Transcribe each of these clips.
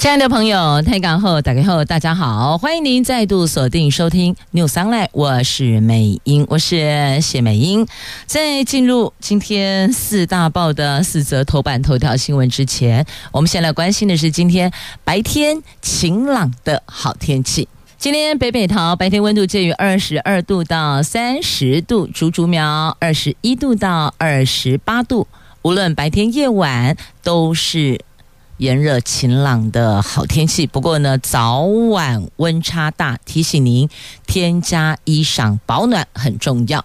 亲爱的朋友，台港后打开后，大家好，欢迎您再度锁定收听 News Online，我是美英，我是谢美英。在进入今天四大报的四则头版头条新闻之前，我们先来关心的是今天白天晴朗的好天气。今天北北桃白天温度介于二十二度到三十度，竹竹苗二十一度到二十八度，无论白天夜晚都是。炎热晴朗的好天气，不过呢，早晚温差大，提醒您添加衣裳保暖很重要。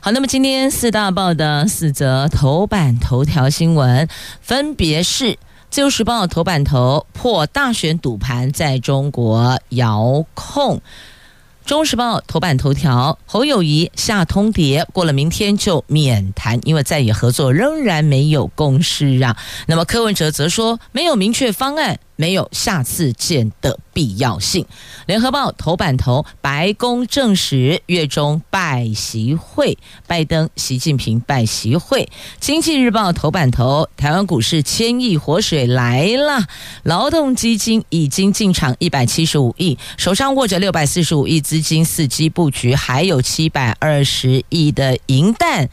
好，那么今天四大报的四则头版头条新闻，分别是《自由时报》头版头破大选赌盘在中国遥控。《中时报》头版头条：侯友谊下通牒，过了明天就免谈，因为在野合作仍然没有共识啊。那么柯文哲则说，没有明确方案。没有下次见的必要性。联合报头版头，白宫证实月中拜习会，拜登、习近平拜习会。经济日报头版头，台湾股市千亿活水来了，劳动基金已经进场一百七十五亿，手上握着六百四十五亿资金，伺机布局，还有七百二十亿的银弹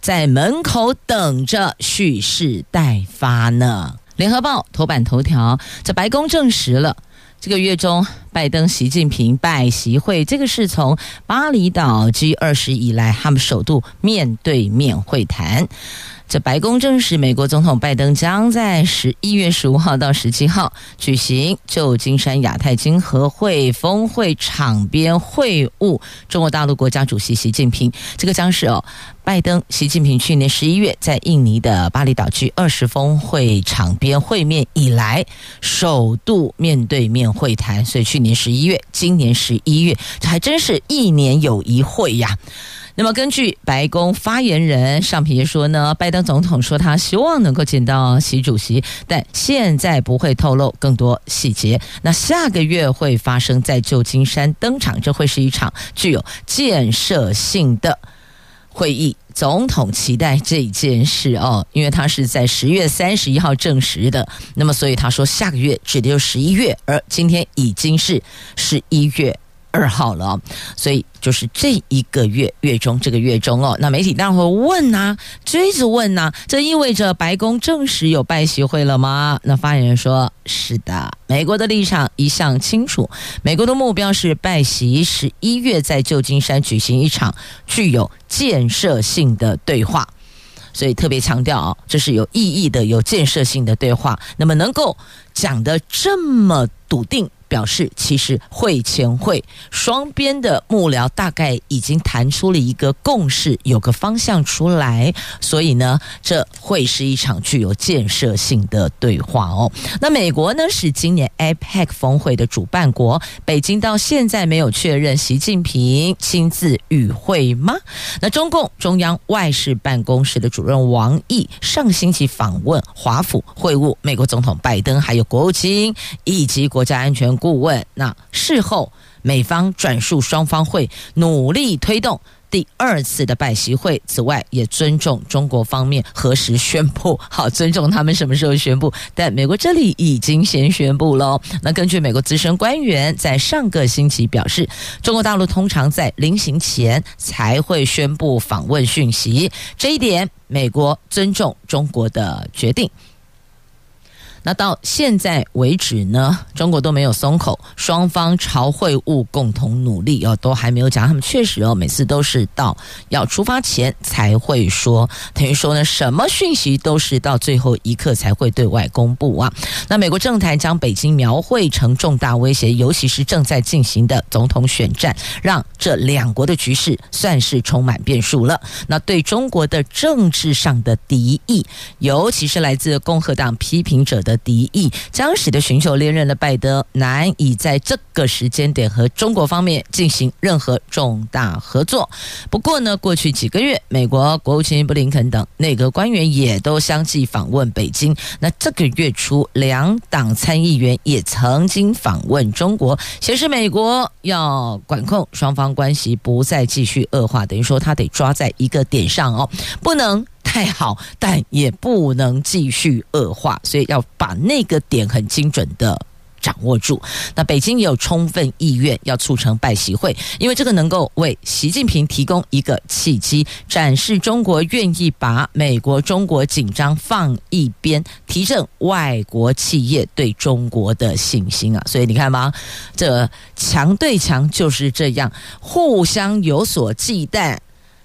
在门口等着蓄势待发呢。联合报头版头条，这白宫证实了，这个月中拜登、习近平拜习会，这个是从巴厘岛 G 二十以来他们首度面对面会谈。这白宫证实，美国总统拜登将在十一月十五号到十七号举行旧金山亚太经合会峰会场边会晤中国大陆国家主席习近平。这个将是哦。拜登、习近平去年十一月在印尼的巴厘岛 G20 峰会场边会面以来，首度面对面会谈。所以去年十一月，今年十一月，这还真是一年有一会呀。那么根据白宫发言人尚皮说呢，拜登总统说他希望能够见到习主席，但现在不会透露更多细节。那下个月会发生在旧金山登场，这会是一场具有建设性的。会议，总统期待这件事哦，因为他是在十月三十一号证实的，那么所以他说下个月指的就是十一月，而今天已经是十一月。二号了，所以就是这一个月月中，这个月中哦，那媒体当然会问呐、啊，追着问呐、这意味着白宫证实有拜习会了吗？那发言人说：是的，美国的立场一向清楚，美国的目标是拜习十一月在旧金山举行一场具有建设性的对话，所以特别强调啊，这是有意义的、有建设性的对话。那么能够讲得这么笃定。表示其实会前会双边的幕僚大概已经谈出了一个共识，有个方向出来，所以呢，这会是一场具有建设性的对话哦。那美国呢是今年 APEC 峰会的主办国，北京到现在没有确认习近平亲自与会吗？那中共中央外事办公室的主任王毅上星期访问华府会晤美国总统拜登，还有国务卿以及国家安全。顾问，那事后美方转述双方会努力推动第二次的拜习会，此外也尊重中国方面何时宣布，好，尊重他们什么时候宣布，但美国这里已经先宣布了。那根据美国资深官员在上个星期表示，中国大陆通常在临行前才会宣布访问讯息，这一点美国尊重中国的决定。那到现在为止呢，中国都没有松口，双方朝会晤共同努力哦，都还没有讲。他们确实哦，每次都是到要出发前才会说，等于说呢，什么讯息都是到最后一刻才会对外公布啊。那美国政坛将北京描绘成重大威胁，尤其是正在进行的总统选战，让这两国的局势算是充满变数了。那对中国的政治上的敌意，尤其是来自共和党批评者的。敌意，将使得寻求连任的拜登难以在这个时间点和中国方面进行任何重大合作。不过呢，过去几个月，美国国务卿布林肯等内阁官员也都相继访问北京。那这个月初，两党参议员也曾经访问中国，显示美国要管控双方关系，不再继续恶化。等于说，他得抓在一个点上哦，不能太好，但也不能继续恶化，所以要把那个点很精准的。掌握住，那北京也有充分意愿要促成拜习会，因为这个能够为习近平提供一个契机，展示中国愿意把美国中国紧张放一边，提振外国企业对中国的信心啊！所以你看吧，这强对强就是这样，互相有所忌惮，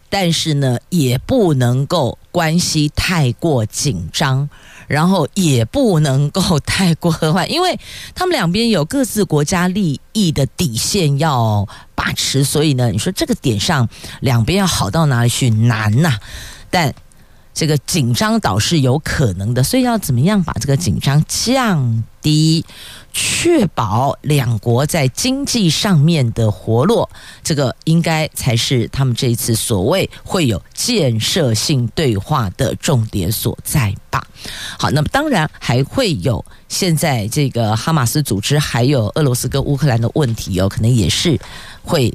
但是呢，也不能够关系太过紧张。然后也不能够太过和缓，因为他们两边有各自国家利益的底线要把持，所以呢，你说这个点上两边要好到哪里去难呐？但这个紧张倒是有可能的，所以要怎么样把这个紧张降低？确保两国在经济上面的活络，这个应该才是他们这一次所谓会有建设性对话的重点所在吧。好，那么当然还会有现在这个哈马斯组织，还有俄罗斯跟乌克兰的问题哦，可能也是会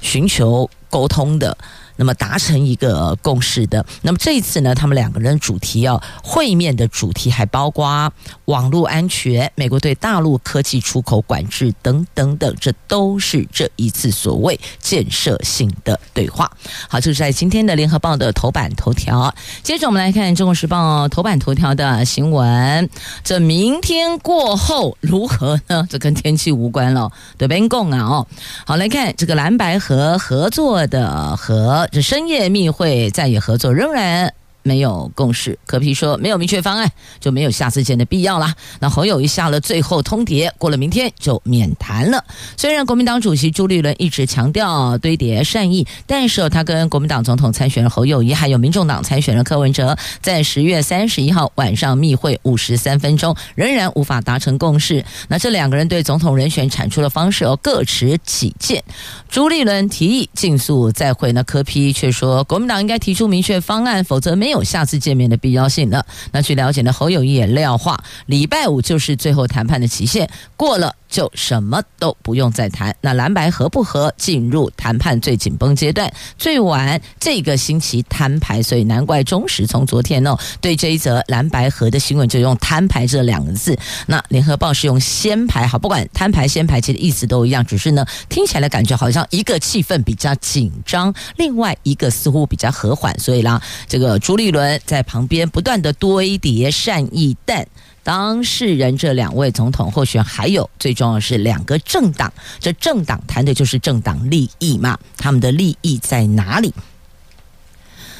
寻求沟通的。那么达成一个共识的。那么这一次呢，他们两个人主题要会面的主题还包括网络安全、美国对大陆科技出口管制等等等，这都是这一次所谓建设性的对话。好，这是在今天的联合报的头版头条。接着我们来看中国时报头版头条的新闻。这明天过后如何呢？这跟天气无关了，对边共啊？哦，好，来看这个蓝白合合作的和。这深夜密会再与合作仍然。没有共识，柯 P 说没有明确方案，就没有下次见的必要了。那侯友谊下了最后通牒，过了明天就免谈了。虽然国民党主席朱立伦一直强调堆叠善意，但是他跟国民党总统参选人侯友谊，还有民众党参选人柯文哲，在十月三十一号晚上密会五十三分钟，仍然无法达成共识。那这两个人对总统人选产出的方式哦，各持己见。朱立伦提议尽速再会，那柯 P 却说国民党应该提出明确方案，否则没有。有下次见面的必要性了。那据了解呢，侯友谊也撂话，礼拜五就是最后谈判的期限，过了就什么都不用再谈。那蓝白合不合，进入谈判最紧绷阶段，最晚这个星期摊牌。所以难怪中时从昨天哦，对这一则蓝白合的新闻就用摊牌这两个字。那联合报是用先排，好，不管摊牌先排，其实意思都一样，只是呢听起来感觉好像一个气氛比较紧张，另外一个似乎比较和缓。所以啦，这个朱立。一轮在旁边不断的堆叠善意，但当事人这两位总统候选还有最重要的是两个政党，这政党谈的就是政党利益嘛，他们的利益在哪里？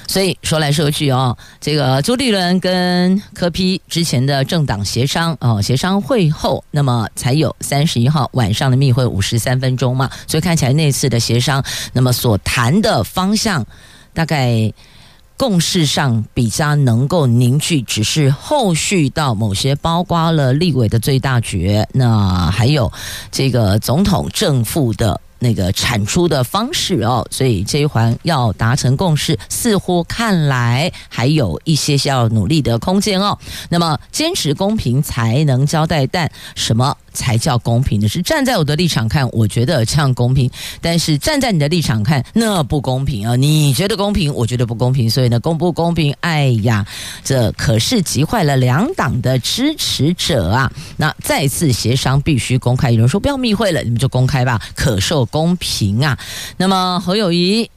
所以说来说去哦，这个朱立伦跟柯批之前的政党协商哦，协商会后，那么才有三十一号晚上的密会五十三分钟嘛，所以看起来那次的协商，那么所谈的方向大概。共识上比较能够凝聚，只是后续到某些包括了立委的最大决，那还有这个总统正副的那个产出的方式哦，所以这一环要达成共识，似乎看来还有一些需要努力的空间哦。那么坚持公平才能交代，但什么？才叫公平呢，是站在我的立场看，我觉得这样公平；但是站在你的立场看，那不公平啊！你觉得公平，我觉得不公平，所以呢，公不公平？哎呀，这可是急坏了两党的支持者啊！那再次协商必须公开，有人说不要密会了，你们就公开吧，可受公平啊！那么何友谊。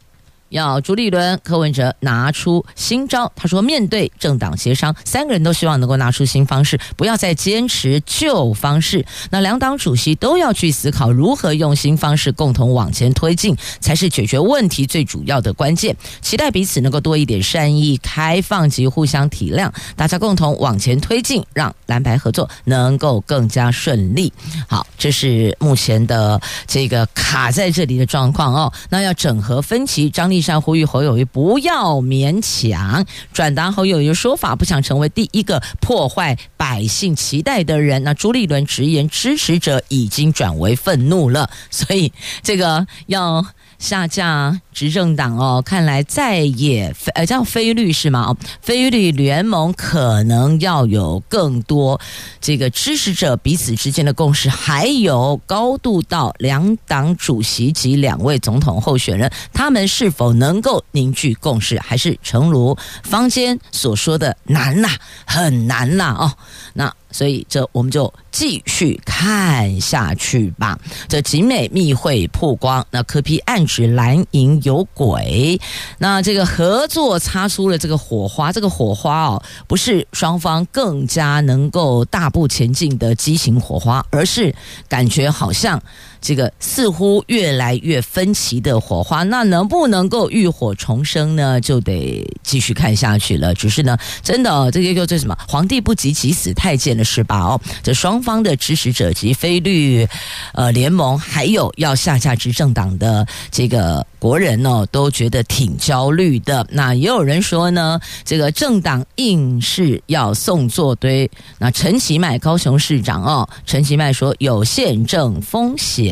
要朱立伦、柯文哲拿出新招。他说，面对政党协商，三个人都希望能够拿出新方式，不要再坚持旧方式。那两党主席都要去思考如何用新方式共同往前推进，才是解决问题最主要的关键。期待彼此能够多一点善意、开放及互相体谅，大家共同往前推进，让蓝白合作能够更加顺利。好，这是目前的这个卡在这里的状况哦。那要整合分歧，张力。上呼吁侯友谊不要勉强，转达侯友谊的说法，不想成为第一个破坏百姓期待的人。那朱立伦直言，支持者已经转为愤怒了，所以这个要。下架执政党哦，看来在野呃叫非绿是吗？哦，非绿联盟可能要有更多这个支持者彼此之间的共识，还有高度到两党主席及两位总统候选人，他们是否能够凝聚共识，还是诚如坊间所说的难呐，很难呐哦，那。所以，这我们就继续看下去吧。这景美密会曝光，那柯 P 暗指蓝营有鬼，那这个合作擦出了这个火花。这个火花哦，不是双方更加能够大步前进的激情火花，而是感觉好像。这个似乎越来越分歧的火花，那能不能够浴火重生呢？就得继续看下去了。只是呢，真的，这个叫做什么？皇帝不急急死太监了，是吧？哦，这双方的支持者及非律呃联盟，还有要下架执政党的这个。国人哦都觉得挺焦虑的，那也有人说呢，这个政党硬是要送作堆。那陈其迈高雄市长哦，陈其迈说有宪政风险。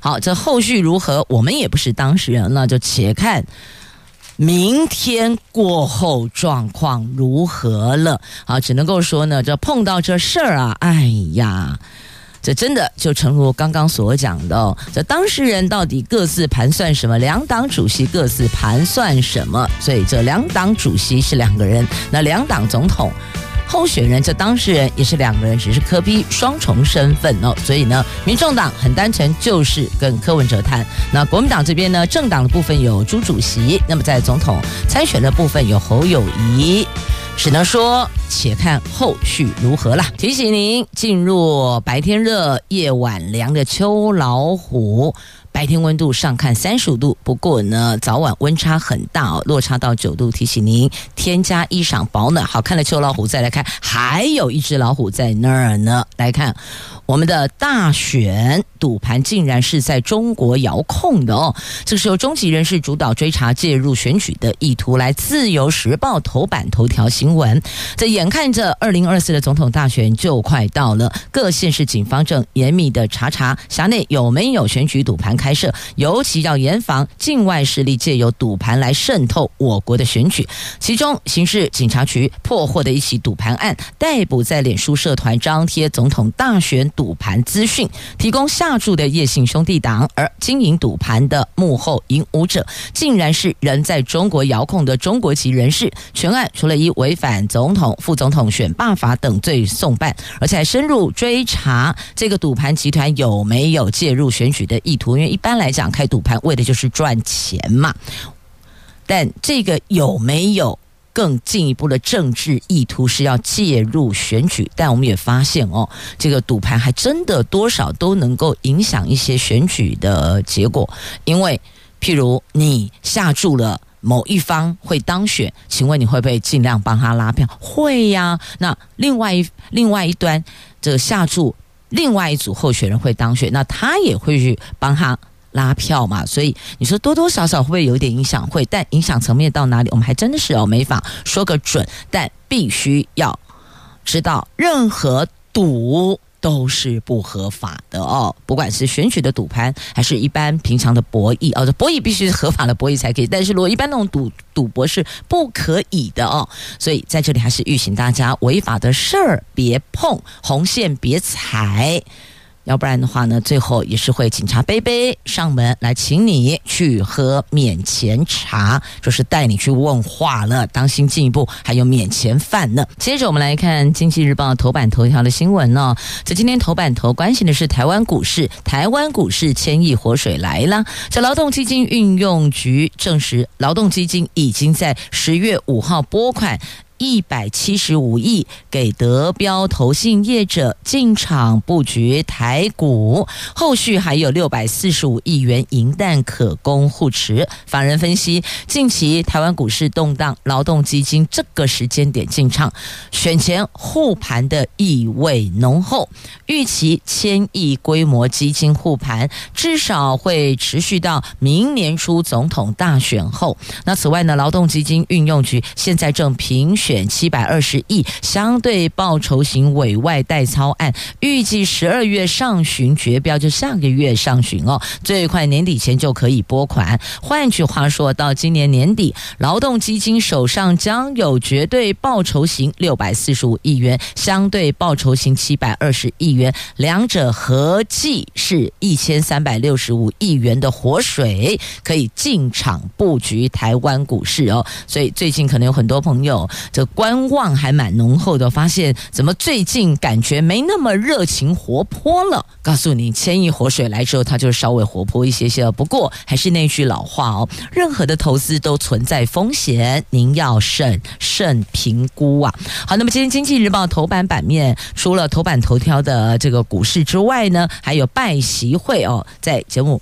好，这后续如何，我们也不是当事人，那就且看明天过后状况如何了。好，只能够说呢，这碰到这事儿啊，哎呀。这真的就诚如刚刚所讲的，这当事人到底各自盘算什么？两党主席各自盘算什么？所以这两党主席是两个人，那两党总统候选人这当事人也是两个人，只是柯 P 双重身份哦。所以呢，民众党很单纯，就是跟柯文哲谈。那国民党这边呢，政党的部分有朱主席，那么在总统参选的部分有侯友谊。只能说，且看后续如何了。提醒您，进入白天热、夜晚凉的秋老虎。白天温度上看三十五度，不过呢，早晚温差很大哦，落差到九度。提醒您添加衣裳保暖。好看的秋老虎，再来看，还有一只老虎在那儿呢。来看我们的大选赌盘，竟然是在中国遥控的哦。这个时候，中级人士主导追查介入选举的意图。来，《自由时报》头版头条新闻：这眼看着二零二四的总统大选就快到了，各县市警方正严密的查查辖内有没有选举赌盘。开设，尤其要严防境外势力借由赌盘来渗透我国的选举。其中，刑事警察局破获的一起赌盘案，逮捕在脸书社团张贴总统大选赌盘资讯、提供下注的叶姓兄弟党，而经营赌盘的幕后引武者，竟然是人在中国遥控的中国籍人士。全案除了以违反总统、副总统选罢法等罪送办，而且还深入追查这个赌盘集团有没有介入选举的意图。因为一般来讲，开赌盘为的就是赚钱嘛。但这个有没有 更进一步的政治意图，是要介入选举？但我们也发现哦，这个赌盘还真的多少都能够影响一些选举的结果。因为，譬如你下注了某一方会当选，请问你会不会尽量帮他拉票？会呀。那另外一另外一端，这个下注。另外一组候选人会当选，那他也会去帮他拉票嘛？所以你说多多少少会不会有点影响？会，但影响层面到哪里，我们还真的是哦没法说个准。但必须要知道，任何赌。都是不合法的哦，不管是选举的赌盘，还是一般平常的博弈哦，博弈必须是合法的博弈才可以。但是如果一般那种赌赌博是不可以的哦，所以在这里还是预请大家，违法的事儿别碰，红线别踩。要不然的话呢，最后也是会警察杯杯上门来请你去喝免钱茶，就是带你去问话了。当心进一步还有免钱饭呢。接着我们来看《经济日报》头版头条的新闻呢。这今天头版头关心的是台湾股市，台湾股市千亿活水来了。在劳动基金运用局证实，劳动基金已经在十月五号拨款。一百七十五亿给德标投信业者进场布局台股，后续还有六百四十五亿元银弹可供护持。法人分析，近期台湾股市动荡，劳动基金这个时间点进场，选前护盘的意味浓厚，预期千亿规模基金护盘至少会持续到明年初总统大选后。那此外呢，劳动基金运用局现在正评选选七百二十亿相对报酬型委外代操案，预计十二月上旬决标，就下个月上旬哦，最快年底前就可以拨款。换句话说，到今年年底，劳动基金手上将有绝对报酬型六百四十五亿元，相对报酬型七百二十亿元，两者合计是一千三百六十五亿元的活水，可以进场布局台湾股市哦。所以最近可能有很多朋友这观望还蛮浓厚的，发现怎么最近感觉没那么热情活泼了？告诉你，千亿活水来之后，它就稍微活泼一些些了。不过还是那句老话哦，任何的投资都存在风险，您要审慎评估啊。好，那么今天经济日报头版版面除了头版头条的这个股市之外呢，还有拜习会哦，在节目。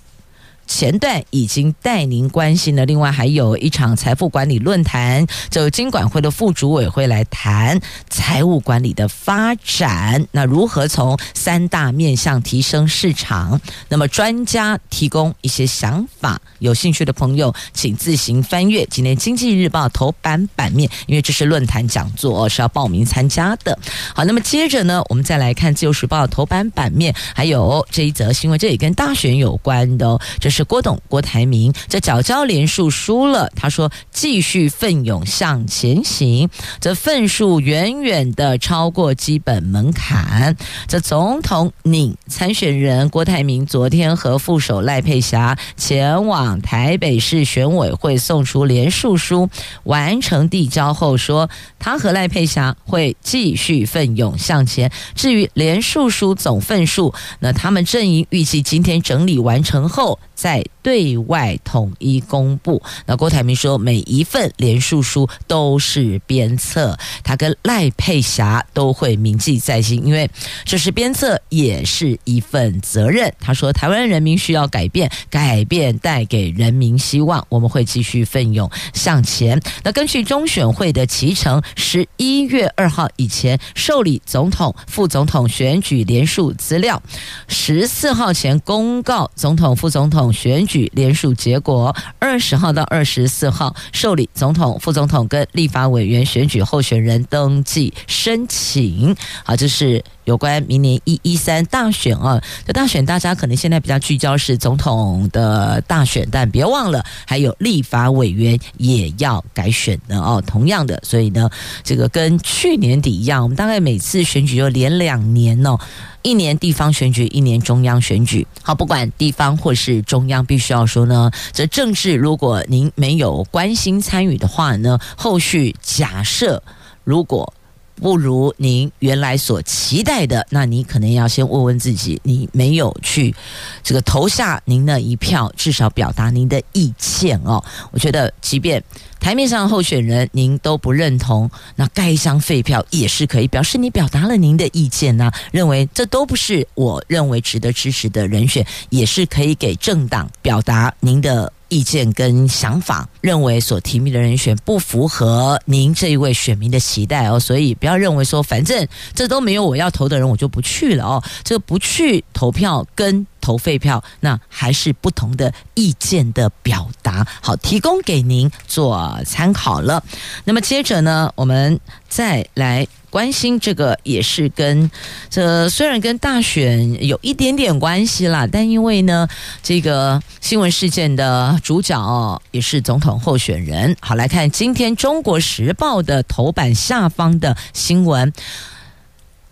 前段已经带您关心了，另外还有一场财富管理论坛，就金管会的副主委会来谈财务管理的发展，那如何从三大面向提升市场？那么专家提供一些想法，有兴趣的朋友请自行翻阅今天经济日报头版版面，因为这是论坛讲座，是要报名参加的。好，那么接着呢，我们再来看自由时报头版版面，还有这一则新闻，这也跟大选有关的哦，这是。是郭董郭台铭这缴交连数输了，他说继续奋勇向前行，这份数远远的超过基本门槛。这总统拟参选人郭台铭昨天和副手赖佩霞前往台北市选委会送出连数书，完成递交后说，他和赖佩霞会继续奋勇向前。至于连数书总份数，那他们阵营预计今天整理完成后。在对外统一公布。那郭台铭说，每一份连署书都是鞭策，他跟赖佩霞都会铭记在心，因为这是鞭策，也是一份责任。他说，台湾人民需要改变，改变带给人民希望，我们会继续奋勇向前。那根据中选会的期程，十一月二号以前受理总统、副总统选举连署资料，十四号前公告总统、副总统。选举连署结果，二十号到二十四号受理总统、副总统跟立法委员选举候选人登记申请。好，这是有关明年一一三大选啊。这大选大家可能现在比较聚焦是总统的大选，但别忘了还有立法委员也要改选的哦。同样的，所以呢，这个跟去年底一样，我们大概每次选举就连两年哦。一年地方选举，一年中央选举。好，不管地方或是中中央，必须要说呢，这政治如果您没有关心参与的话呢，后续假设如果不如您原来所期待的，那你可能要先问问自己，你没有去这个投下您的一票，至少表达您的意见哦。我觉得，即便。台面上候选人您都不认同，那盖一张废票也是可以表示你表达了您的意见呢、啊。认为这都不是我认为值得支持的人选，也是可以给政党表达您的意见跟想法。认为所提名的人选不符合您这一位选民的期待哦，所以不要认为说反正这都没有我要投的人，我就不去了哦。这个不去投票跟。投废票，那还是不同的意见的表达。好，提供给您做参考了。那么接着呢，我们再来关心这个，也是跟这虽然跟大选有一点点关系啦，但因为呢，这个新闻事件的主角也是总统候选人。好，来看今天《中国时报》的头版下方的新闻，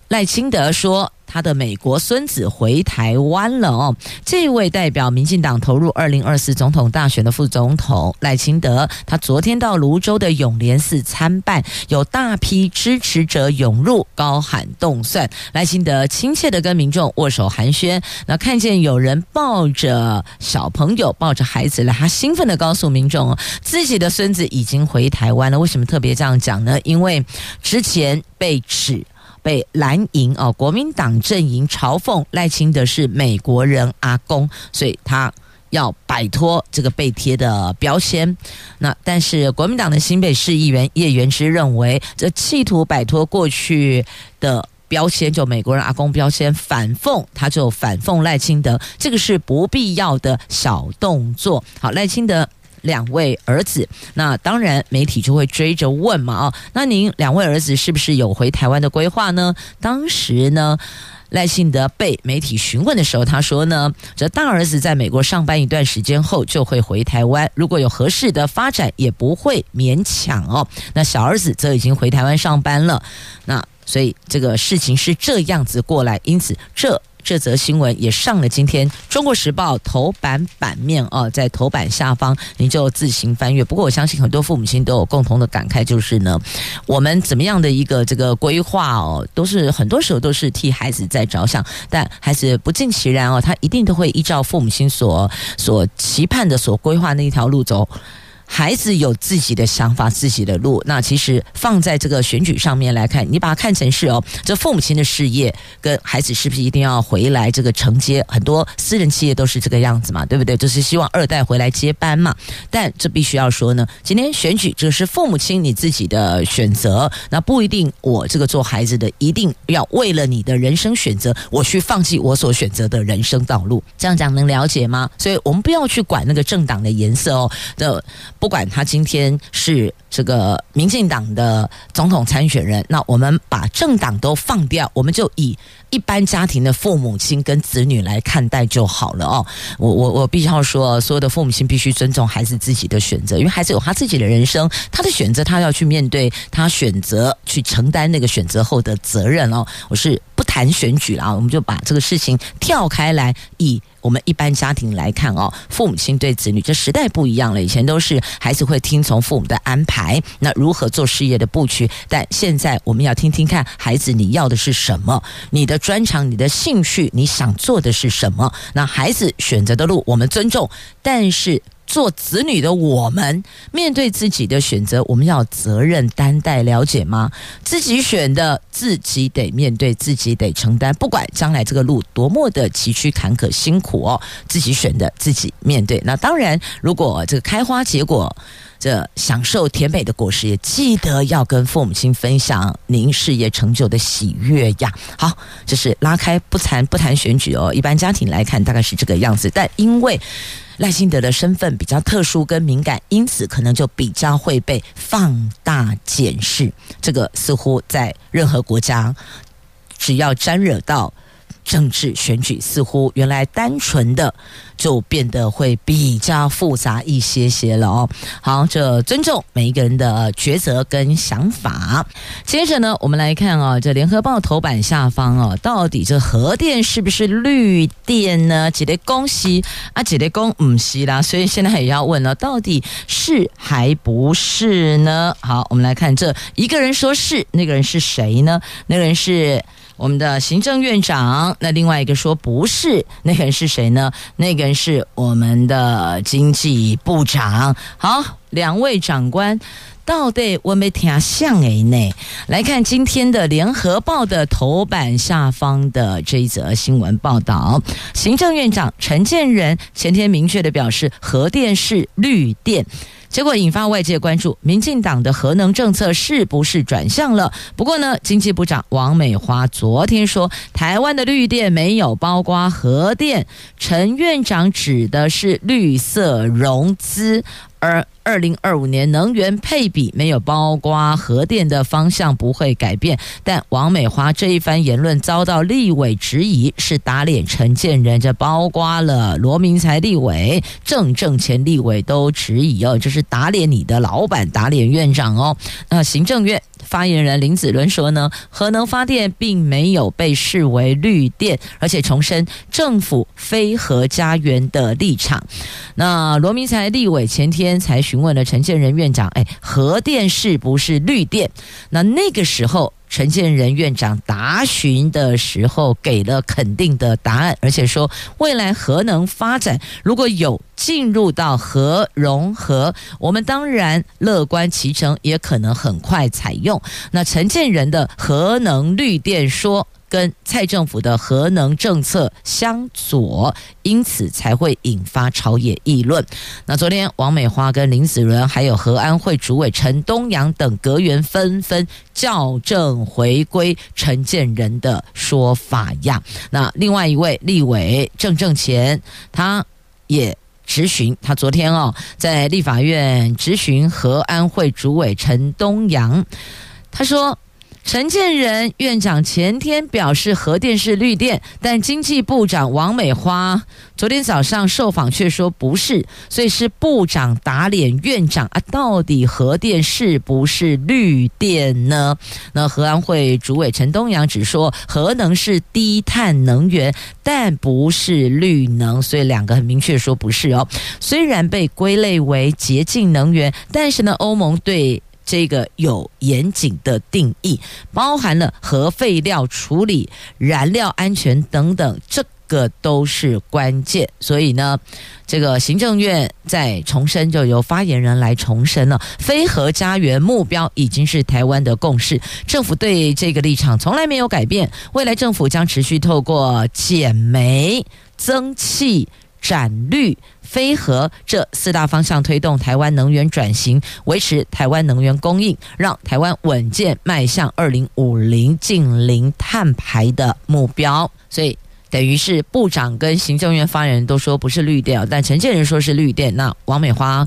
赖清德说。他的美国孙子回台湾了哦。这位代表民进党投入二零二四总统大选的副总统赖清德，他昨天到泸州的永联寺参拜，有大批支持者涌入，高喊动蒜。赖清德亲切的跟民众握手寒暄，那看见有人抱着小朋友，抱着孩子来，他兴奋的告诉民众，自己的孙子已经回台湾了。为什么特别这样讲呢？因为之前被指。被蓝营哦，国民党阵营嘲讽赖清德是美国人阿公，所以他要摆脱这个被贴的标签。那但是国民党的新北市议员叶元之认为，这企图摆脱过去的标签，就美国人阿公标签，反讽他就反讽赖清德，这个是不必要的小动作。好，赖清德。两位儿子，那当然媒体就会追着问嘛，哦，那您两位儿子是不是有回台湾的规划呢？当时呢，赖清德被媒体询问的时候，他说呢，这大儿子在美国上班一段时间后就会回台湾，如果有合适的发展，也不会勉强哦。那小儿子则已经回台湾上班了，那所以这个事情是这样子过来，因此这。这则新闻也上了今天《中国时报》头版版面哦，在头版下方您就自行翻阅。不过我相信很多父母亲都有共同的感慨，就是呢，我们怎么样的一个这个规划哦，都是很多时候都是替孩子在着想，但孩子不尽其然哦，他一定都会依照父母亲所所期盼的、所规划那一条路走。孩子有自己的想法，自己的路。那其实放在这个选举上面来看，你把它看成是哦，这父母亲的事业跟孩子是不是一定要回来这个承接？很多私人企业都是这个样子嘛，对不对？就是希望二代回来接班嘛。但这必须要说呢，今天选举这是父母亲你自己的选择，那不一定我这个做孩子的一定要为了你的人生选择，我去放弃我所选择的人生道路。这样讲能了解吗？所以我们不要去管那个政党的颜色哦的。不管他今天是这个民进党的总统参选人，那我们把政党都放掉，我们就以一般家庭的父母亲跟子女来看待就好了哦。我我我必须要说，所有的父母亲必须尊重孩子自己的选择，因为孩子有他自己的人生，他的选择他要去面对，他选择去承担那个选择后的责任哦。我是不谈选举了，我们就把这个事情跳开来以。我们一般家庭来看哦，父母亲对子女，这时代不一样了。以前都是孩子会听从父母的安排，那如何做事业的布局？但现在我们要听听看孩子你要的是什么，你的专长、你的兴趣，你想做的是什么？那孩子选择的路我们尊重，但是。做子女的我们，面对自己的选择，我们要责任担待，了解吗？自己选的，自己得面对，自己得承担。不管将来这个路多么的崎岖坎坷、辛苦哦，自己选的，自己面对。那当然，如果这个开花结果，这享受甜美的果实，也记得要跟父母亲分享您事业成就的喜悦呀。好，这是拉开不谈不谈选举哦，一般家庭来看大概是这个样子，但因为。赖辛德的身份比较特殊跟敏感，因此可能就比较会被放大检视。这个似乎在任何国家，只要沾惹到。政治选举似乎原来单纯的就变得会比较复杂一些些了哦。好，这尊重每一个人的抉择跟想法。接着呢，我们来看啊，这联合报头版下方哦，到底这核电是不是绿电呢？几类恭喜啊，几类恭唔喜啦。所以现在也要问了，到底是还不是呢？好，我们来看这一个人说是，那个人是谁呢？那个人是。我们的行政院长，那另外一个说不是，那个人是谁呢？那个人是我们的经济部长。好，两位长官到底我没听像诶呢？来看今天的联合报的头版下方的这一则新闻报道，行政院长陈建仁前天明确的表示，核电是绿电。结果引发外界关注，民进党的核能政策是不是转向了？不过呢，经济部长王美花昨天说，台湾的绿电没有包括核电，陈院长指的是绿色融资。而二零二五年能源配比没有包括核电的方向不会改变，但王美华这一番言论遭到立委质疑，是打脸陈建仁，这包括了罗明才立委、郑正前立委都质疑哦，就是打脸你的老板，打脸院长哦。那行政院。发言人林子伦说呢，核能发电并没有被视为绿电，而且重申政府非核家园的立场。那罗明才立委前天才询问了陈建仁院长，哎，核电是不是绿电？那那个时候。陈建仁院长答询的时候给了肯定的答案，而且说未来核能发展如果有进入到核融合，我们当然乐观其成，也可能很快采用。那陈建仁的核能绿电说。跟蔡政府的核能政策相左，因此才会引发朝野议论。那昨天王美花跟林子伦，还有核安会主委陈东阳等阁员纷纷校正回归陈建仁的说法呀。那另外一位立委郑正前，他也质询，他昨天哦在立法院质询和安会主委陈东阳，他说。陈建仁院长前天表示核电是绿电，但经济部长王美花昨天早上受访却说不是，所以是部长打脸院长啊！到底核电是不是绿电呢？那核安会主委陈东阳只说核能是低碳能源，但不是绿能，所以两个很明确说不是哦。虽然被归类为洁净能源，但是呢，欧盟对。这个有严谨的定义，包含了核废料处理、燃料安全等等，这个都是关键。所以呢，这个行政院在重申，就由发言人来重申了，非核家园目标已经是台湾的共识，政府对这个立场从来没有改变。未来政府将持续透过减煤、增气、展绿、非核这四大方向推动台湾能源转型，维持台湾能源供应，让台湾稳健迈向二零五零净零碳排的目标。所以等于是部长跟行政院发言人都说不是绿电，但陈建仁说是绿电。那王美花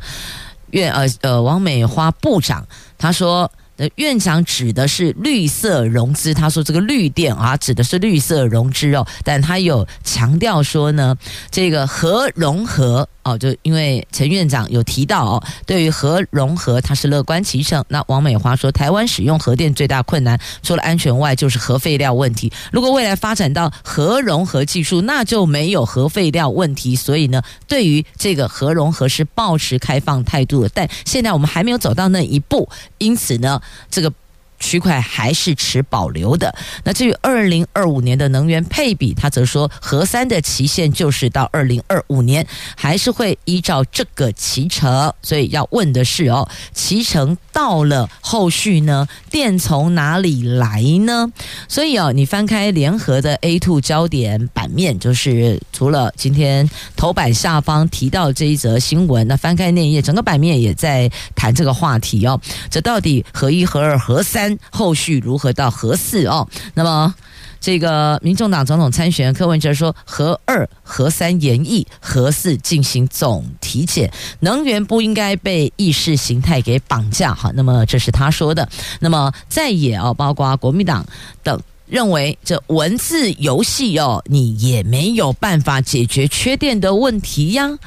院呃呃王美花部长他说。院长指的是绿色融资，他说这个绿电啊指的是绿色融资哦，但他有强调说呢，这个核融合。哦，就因为陈院长有提到哦，对于核融合他是乐观其成。那王美华说，台湾使用核电最大困难除了安全外，就是核废料问题。如果未来发展到核融合技术，那就没有核废料问题。所以呢，对于这个核融合是抱持开放态度的。但现在我们还没有走到那一步，因此呢，这个。区块还是持保留的。那至于二零二五年的能源配比，他则说核三的期限就是到二零二五年，还是会依照这个期程。所以要问的是哦，期程到了，后续呢，电从哪里来呢？所以哦，你翻开联合的 A two 焦点版面，就是除了今天头版下方提到这一则新闻，那翻开那一页，整个版面也在谈这个话题哦。这到底核一、核二、核三？后续如何到核四哦？那么，这个民众党总统参选柯文哲说，核二、核三延役，核四进行总体检，能源不应该被意识形态给绑架。哈，那么这是他说的。那么在野哦，包括国民党等认为，这文字游戏哦，你也没有办法解决缺电的问题呀。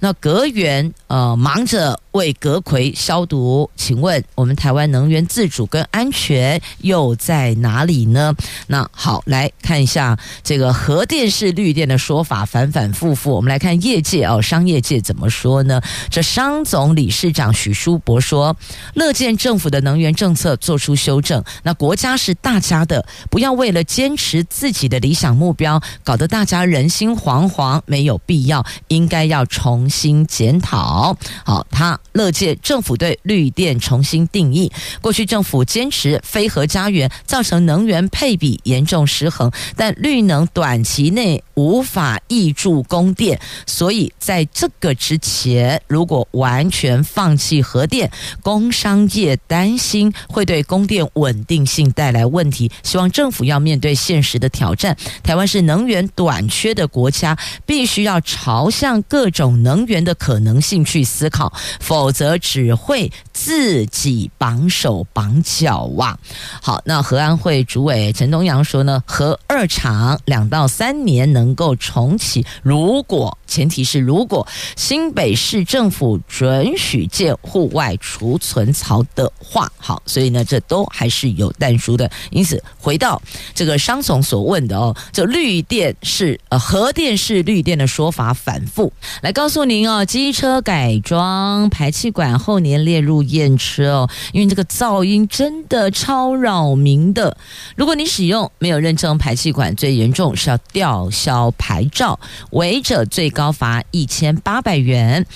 那阁员呃忙着为阁揆消毒，请问我们台湾能源自主跟安全又在哪里呢？那好，来看一下这个核电是绿电的说法反反复复。我们来看业界哦，商业界怎么说呢？这商总理事长许书博说，乐见政府的能源政策做出修正。那国家是大家的，不要为了坚持自己的理想目标，搞得大家人心惶惶，没有必要，应该要重。新检讨，好，他乐见政府对绿电重新定义。过去政府坚持非核家园，造成能源配比严重失衡，但绿能短期内无法挹注供电，所以在这个之前，如果完全放弃核电，工商业担心会对供电稳定性带来问题。希望政府要面对现实的挑战。台湾是能源短缺的国家，必须要朝向各种能。源的可能性去思考，否则只会自己绑手绑脚哇！好，那核安会主委陈东阳说呢，核二厂两到三年能够重启，如果前提是如果新北市政府准许建户外储存槽的话，好，所以呢，这都还是有但书的。因此，回到这个商总所问的哦，这绿电是呃核电是绿电的说法反复，来告诉您哦，机车改装排气管后年列入验车哦，因为这个噪音真的超扰民的。如果你使用没有认证排气管，最严重是要吊销牌照，违者最高高罚一千八百元。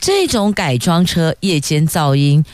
这种改装车夜间噪音。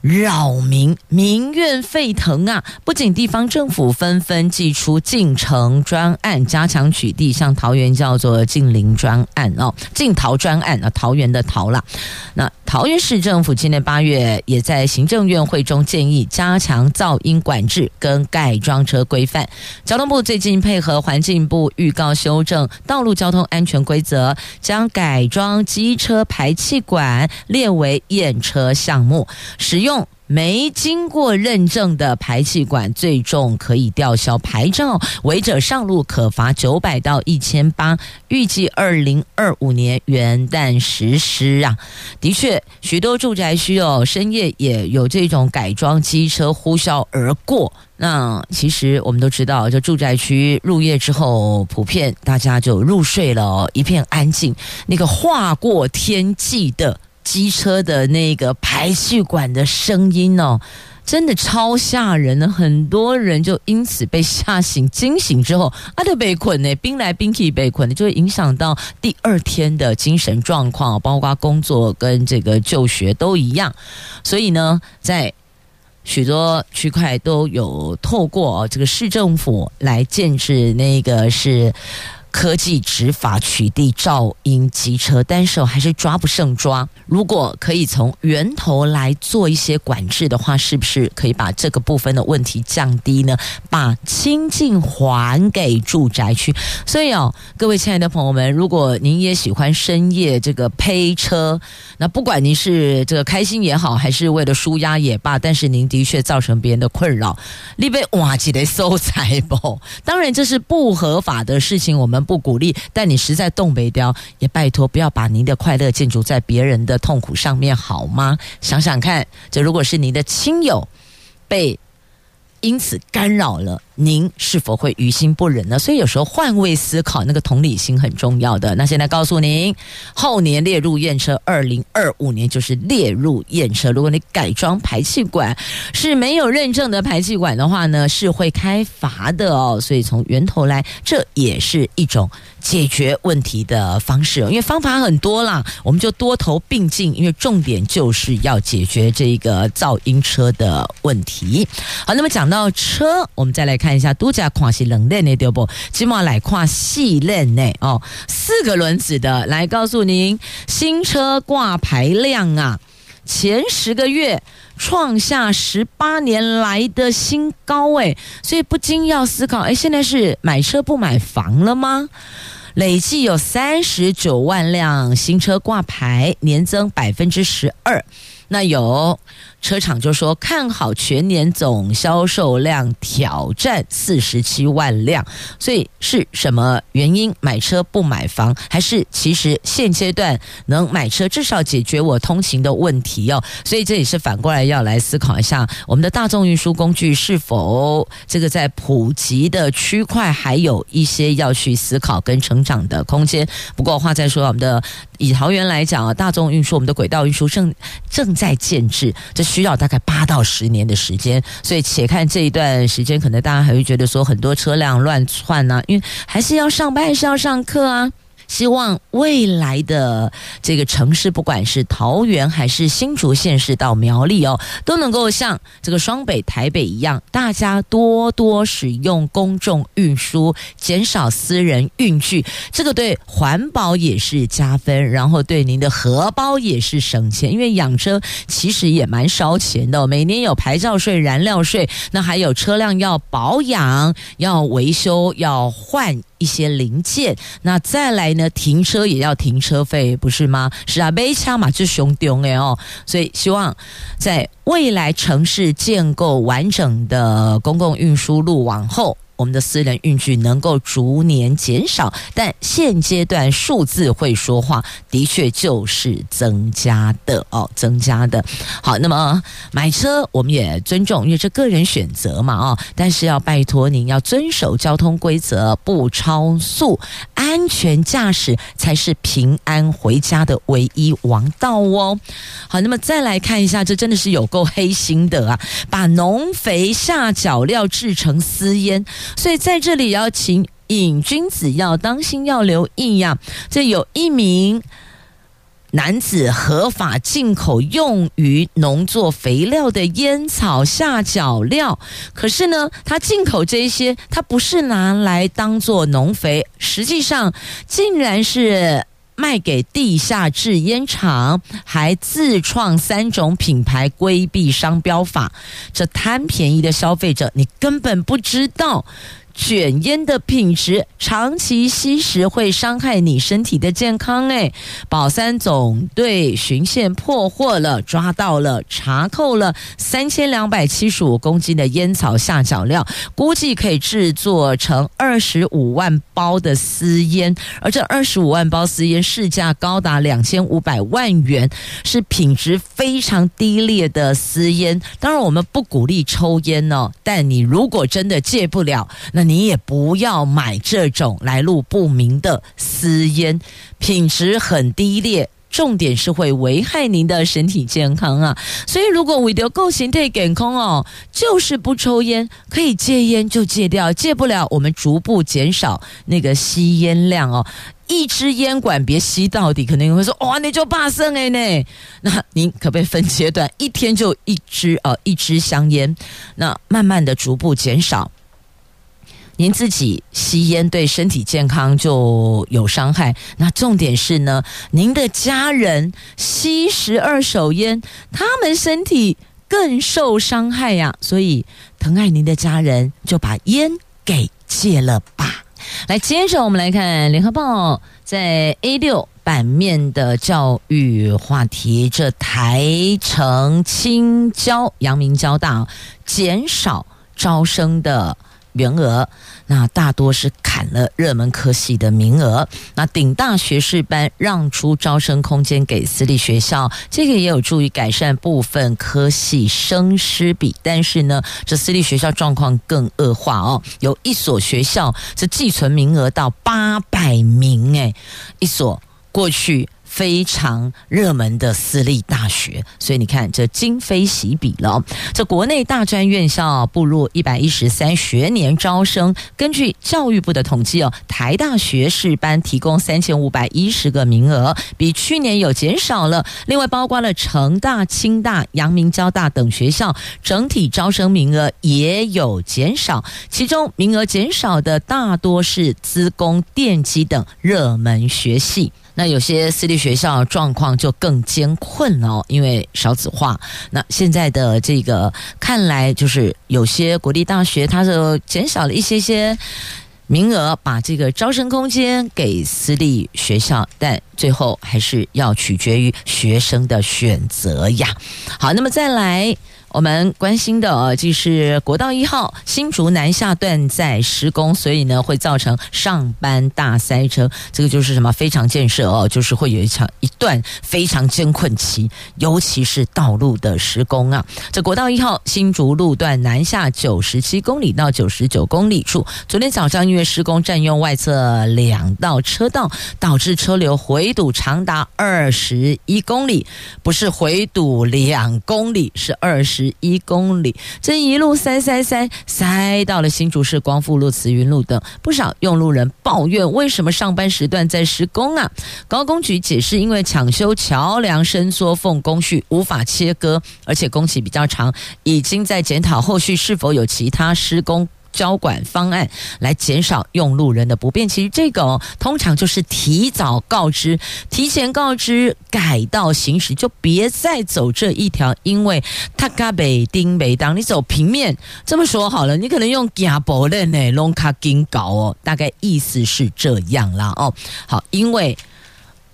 扰民，民怨沸腾啊！不仅地方政府纷纷祭出进城专案，加强取缔，像桃园叫做近邻专案哦，净桃专案啊，桃园的桃啦。那桃园市政府今年八月也在行政院会中建议加强噪音管制跟改装车规范。交通部最近配合环境部预告修正道路交通安全规则，将改装机车排气管列为验车项目，使用。用没经过认证的排气管，最重可以吊销牌照，违者上路可罚九百到一千八。预计二零二五年元旦实施啊。的确，许多住宅区哦，深夜也有这种改装机车呼啸而过。那其实我们都知道，就住宅区入夜之后，普遍大家就入睡了，一片安静。那个划过天际的。机车的那个排气管的声音哦，真的超吓人的，很多人就因此被吓醒，惊醒之后啊，就被困呢，兵来兵去被困，就会影响到第二天的精神状况，包括工作跟这个就学都一样。所以呢，在许多区块都有透过这个市政府来建制那个是。科技执法取缔噪音机车，但是还是抓不胜抓。如果可以从源头来做一些管制的话，是不是可以把这个部分的问题降低呢？把清净还给住宅区。所以哦，各位亲爱的朋友们，如果您也喜欢深夜这个呸车，那不管您是这个开心也好，还是为了舒压也罢，但是您的确造成别人的困扰，你被挖起来收财不？当然这是不合法的事情，我们。不鼓励，但你实在动不了，也拜托不要把您的快乐建筑在别人的痛苦上面，好吗？想想看，这如果是您的亲友被因此干扰了。您是否会于心不忍呢？所以有时候换位思考，那个同理心很重要的。那现在告诉您，后年列入验车，二零二五年就是列入验车。如果你改装排气管是没有认证的排气管的话呢，是会开罚的哦。所以从源头来，这也是一种解决问题的方式。因为方法很多啦，我们就多头并进，因为重点就是要解决这个噪音车的问题。好，那么讲到车，我们再来看。看一下，都假跨是冷链的对不？起码来跨细链呢哦，四个轮子的，来告诉您，新车挂牌量啊，前十个月创下十八年来的新高位，所以不禁要思考，哎，现在是买车不买房了吗？累计有三十九万辆新车挂牌，年增百分之十二，那有。车厂就说看好全年总销售量挑战四十七万辆，所以是什么原因买车不买房？还是其实现阶段能买车至少解决我通勤的问题哦？所以这也是反过来要来思考一下，我们的大众运输工具是否这个在普及的区块还有一些要去思考跟成长的空间。不过话再说，我们的以桃园来讲啊，大众运输我们的轨道运输正正在建置，这。需要大概八到十年的时间，所以且看这一段时间，可能大家还会觉得说很多车辆乱窜啊，因为还是要上班，还是要上课啊。希望未来的这个城市，不管是桃园还是新竹县市到苗栗哦，都能够像这个双北、台北一样，大家多多使用公众运输，减少私人运具，这个对环保也是加分，然后对您的荷包也是省钱，因为养车其实也蛮烧钱的，每年有牌照税、燃料税，那还有车辆要保养、要维修、要换。一些零件，那再来呢？停车也要停车费，不是吗？是啊，没差嘛就凶丢哎哦，所以希望在未来城市建构完整的公共运输路网后。我们的私人运具能够逐年减少，但现阶段数字会说话，的确就是增加的哦，增加的。好，那么买车我们也尊重，因为这个人选择嘛，啊，但是要拜托您要遵守交通规则，不超速，安全驾驶才是平安回家的唯一王道哦。好，那么再来看一下，这真的是有够黑心的啊，把农肥下脚料制成私烟。所以在这里要请瘾君子要当心，要留意呀。这有一名男子合法进口用于农作肥料的烟草下脚料，可是呢，他进口这些，他不是拿来当做农肥，实际上竟然是。卖给地下制烟厂，还自创三种品牌，规避商标法。这贪便宜的消费者，你根本不知道。卷烟的品质，长期吸食会伤害你身体的健康。哎，保山总队巡线破获了，抓到了，查扣了三千两百七十五公斤的烟草下脚料，估计可以制作成二十五万包的私烟，而这二十五万包私烟市价高达两千五百万元，是品质非常低劣的私烟。当然，我们不鼓励抽烟哦，但你如果真的戒不了，你也不要买这种来路不明的私烟，品质很低劣，重点是会危害您的身体健康啊！所以如果为了够身体健康哦，就是不抽烟，可以戒烟就戒掉，戒不了我们逐步减少那个吸烟量哦。一支烟管别吸到底，可能会说哇，你就怕生哎呢？那您可不可以分阶段，一天就一支呃一支香烟，那慢慢的逐步减少。您自己吸烟对身体健康就有伤害，那重点是呢，您的家人吸食二手烟，他们身体更受伤害呀。所以疼爱您的家人，就把烟给戒了吧。来，接着我们来看《联合报》在 A 六版面的教育话题：这台城青交阳明交大减少招生的。员额，那大多是砍了热门科系的名额。那顶大学士班让出招生空间给私立学校，这个也有助于改善部分科系生师比。但是呢，这私立学校状况更恶化哦。有一所学校，是寄存名额到八百名，诶，一所过去。非常热门的私立大学，所以你看这今非昔比了。这国内大专院校步入一百一十三学年招生，根据教育部的统计哦，台大学士班提供三千五百一十个名额，比去年有减少了。另外，包括了成大、清大、阳明交大等学校，整体招生名额也有减少。其中名额减少的大多是资工、电机等热门学系。那有些私立学校状况就更艰困哦，因为少子化。那现在的这个看来，就是有些国立大学，它就减少了一些些名额，把这个招生空间给私立学校，但最后还是要取决于学生的选择呀。好，那么再来。我们关心的呃，就是国道一号新竹南下段在施工，所以呢会造成上班大塞车。这个就是什么非常建设哦，就是会有一场一段非常艰困期，尤其是道路的施工啊。这国道一号新竹路段南下九十七公里到九十九公里处，昨天早上因为施工占用外侧两道车道，导致车流回堵长达二十一公里，不是回堵两公里，是二十。十一公里，这一路塞塞塞塞到了新竹市光复路、慈云路等，不少用路人抱怨：为什么上班时段在施工啊？高工局解释，因为抢修桥梁伸缩缝工序无法切割，而且工期比较长，已经在检讨后续是否有其他施工。交管方案来减少用路人的不便，其实这个哦，通常就是提早告知、提前告知改道行驶，就别再走这一条，因为他嘎北丁北当你走平面，这么说好了，你可能用加坡的呢龙卡金搞哦，大概意思是这样啦哦。好，因为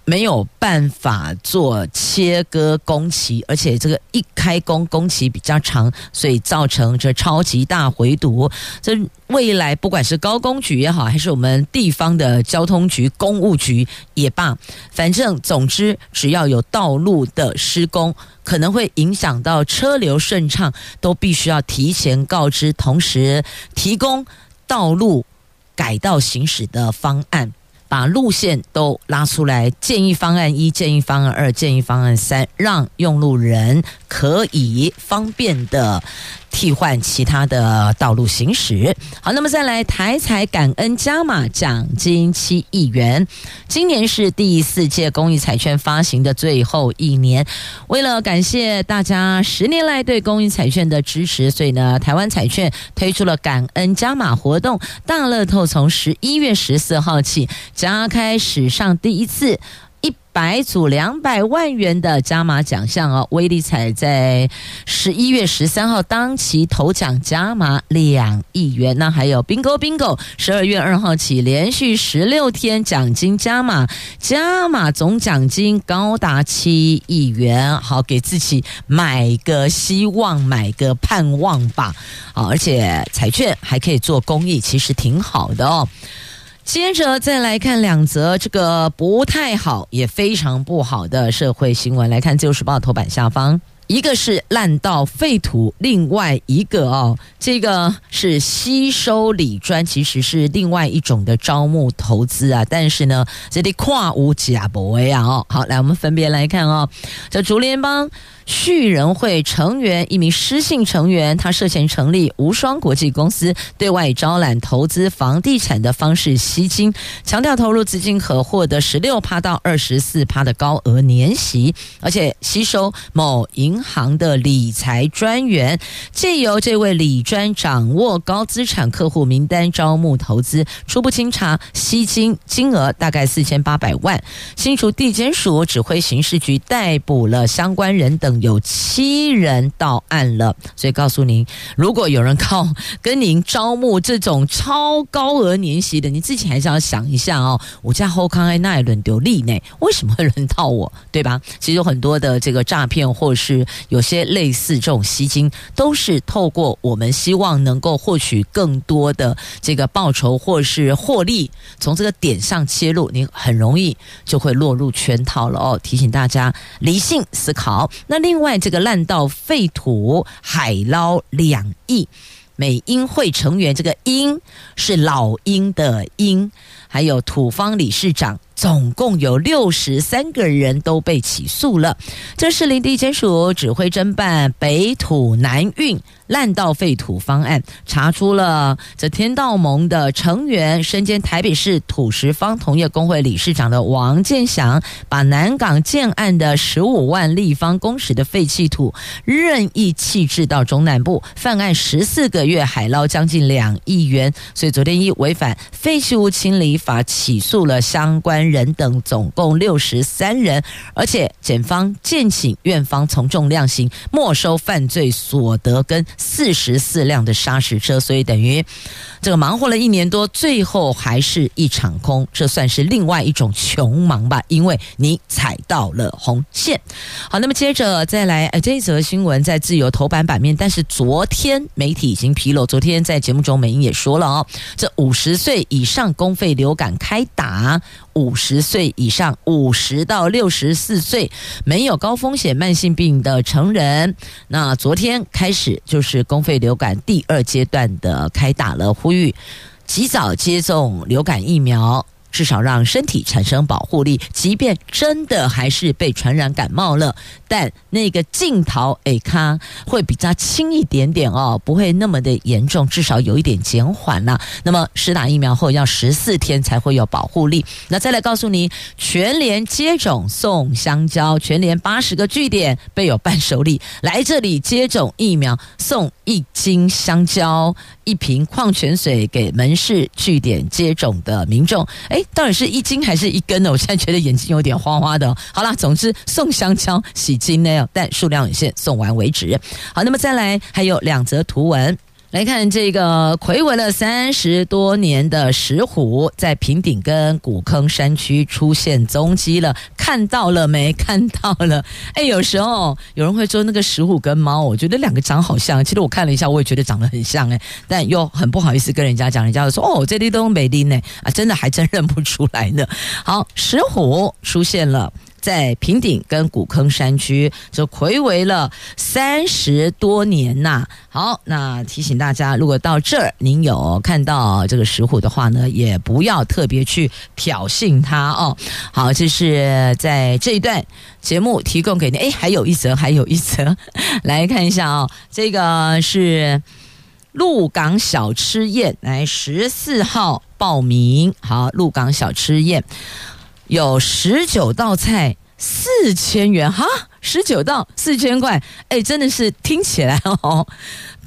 没有办法做切割工期，而且这个一开工工期比较长，所以造成这超级大回堵。这未来不管是高工局也好，还是我们地方的交通局、公务局也罢，反正总之只要有道路的施工，可能会影响到车流顺畅，都必须要提前告知，同时提供道路改道行驶的方案。把路线都拉出来，建议方案一、建议方案二、建议方案三，让用路人可以方便的替换其他的道路行驶。好，那么再来台彩感恩加码奖金七亿元。今年是第四届公益彩券发行的最后一年，为了感谢大家十年来对公益彩券的支持，所以呢，台湾彩券推出了感恩加码活动。大乐透从十一月十四号起加开史上第一次。百组两百万元的加码奖项哦，威力彩在十一月十三号当期头奖加码两亿元，那还有 Bingo Bingo，十二月二号起连续十六天奖金加码，加码总奖金高达七亿元，好，给自己买个希望，买个盼望吧，好，而且彩券还可以做公益，其实挺好的哦。接着再来看两则这个不太好也非常不好的社会新闻。来看《自由时报》头版下方，一个是烂到废土，另外一个哦，这个是吸收理专，其实是另外一种的招募投资啊。但是呢，这里跨无假博呀哦。好，来我们分别来看哦，这竹联帮。旭人会成员一名失信成员，他涉嫌成立无双国际公司，对外招揽投资房地产的方式吸金，强调投入资金可获得十六趴到二十四趴的高额年息，而且吸收某银行的理财专员，借由这位理专掌握高资产客户名单，招募投资，初步清查吸金金额大概四千八百万。新竹地检署指挥刑事局逮捕了相关人等。有七人到案了，所以告诉您，如果有人靠跟您招募这种超高额年息的，你自己还是要想一下哦。我家后康爱那一轮丢利呢，为什么会轮到我？对吧？其实有很多的这个诈骗，或是有些类似这种吸金，都是透过我们希望能够获取更多的这个报酬或是获利，从这个点上切入，您很容易就会落入圈套了哦。提醒大家理性思考。那。另外，这个烂到废土，海捞两亿，美英会成员，这个英是老鹰的鹰，还有土方理事长。总共有六十三个人都被起诉了。这是林地检署指挥侦办北土南运烂到废土方案，查出了这天道盟的成员身兼台北市土石方同业公会理事长的王建祥，把南港建案的十五万立方公尺的废弃土任意弃置到中南部，犯案十四个月，海捞将近两亿元。所以昨天一违反废弃物清理法起诉了相关人等总共六十三人，而且检方建请院方从重量刑，没收犯罪所得跟四十四辆的砂石车，所以等于这个忙活了一年多，最后还是一场空，这算是另外一种穷忙吧？因为你踩到了红线。好，那么接着再来，呃，这一则新闻在自由头版版面，但是昨天媒体已经披露，昨天在节目中美英也说了哦，这五十岁以上公费流感开打。五十岁以上，五十到六十四岁没有高风险慢性病的成人，那昨天开始就是公费流感第二阶段的开打了，呼吁及早接种流感疫苗。至少让身体产生保护力，即便真的还是被传染感冒了，但那个镜头诶，它会比较轻一点点哦，不会那么的严重，至少有一点减缓了。那么施打疫苗后要十四天才会有保护力。那再来告诉你，全联接种送香蕉，全联八十个据点备有伴手礼，来这里接种疫苗送一斤香蕉。一瓶矿泉水给门市据点接种的民众，诶，到底是一斤还是一根呢？我现在觉得眼睛有点花花的。好啦，总之送香蕉洗金呢，但数量有限，送完为止。好，那么再来还有两则图文。来看这个睽违了三十多年的石虎，在平顶跟古坑山区出现踪迹了，看到了没？看到了。哎，有时候有人会说那个石虎跟猫，我觉得两个长好像。其实我看了一下，我也觉得长得很像哎，但又很不好意思跟人家讲，人家就说哦，这里都美丽呢啊，真的还真认不出来呢。好，石虎出现了。在平顶跟古坑山区，就睽违了三十多年呐。好，那提醒大家，如果到这儿您有看到这个石虎的话呢，也不要特别去挑衅它哦。好，这是在这一段节目提供给您。哎，还有一则，还有一则，来看一下哦。这个是鹿港小吃宴，来十四号报名。好，鹿港小吃宴。有十九道菜，四千元哈，十九道四千块，哎，真的是听起来哦。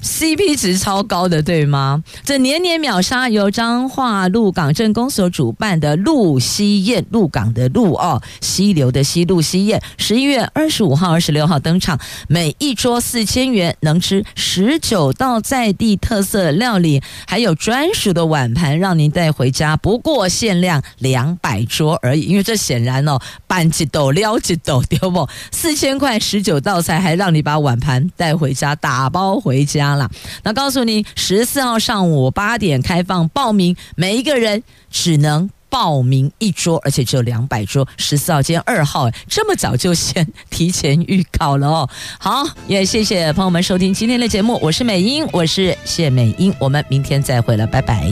CP 值超高的，对吗？这年年秒杀由彰化鹿港镇公所主办的鹿溪宴，鹿港的鹿哦，溪流的溪，鹿溪宴，十一月二十五号、二十六号登场，每一桌四千元，能吃十九道在地特色料理，还有专属的碗盘让您带回家，不过限量两百桌而已。因为这显然哦，半几斗撩几斗丢不？四千块十九道菜，还让你把碗盘带回家，打包回家。了，那告诉你，十四号上午八点开放报名，每一个人只能报名一桌，而且只有两百桌。十四号今天二号，这么早就先提前预告了哦。好，也谢谢朋友们收听今天的节目，我是美英，我是谢美英，我们明天再会了，拜拜。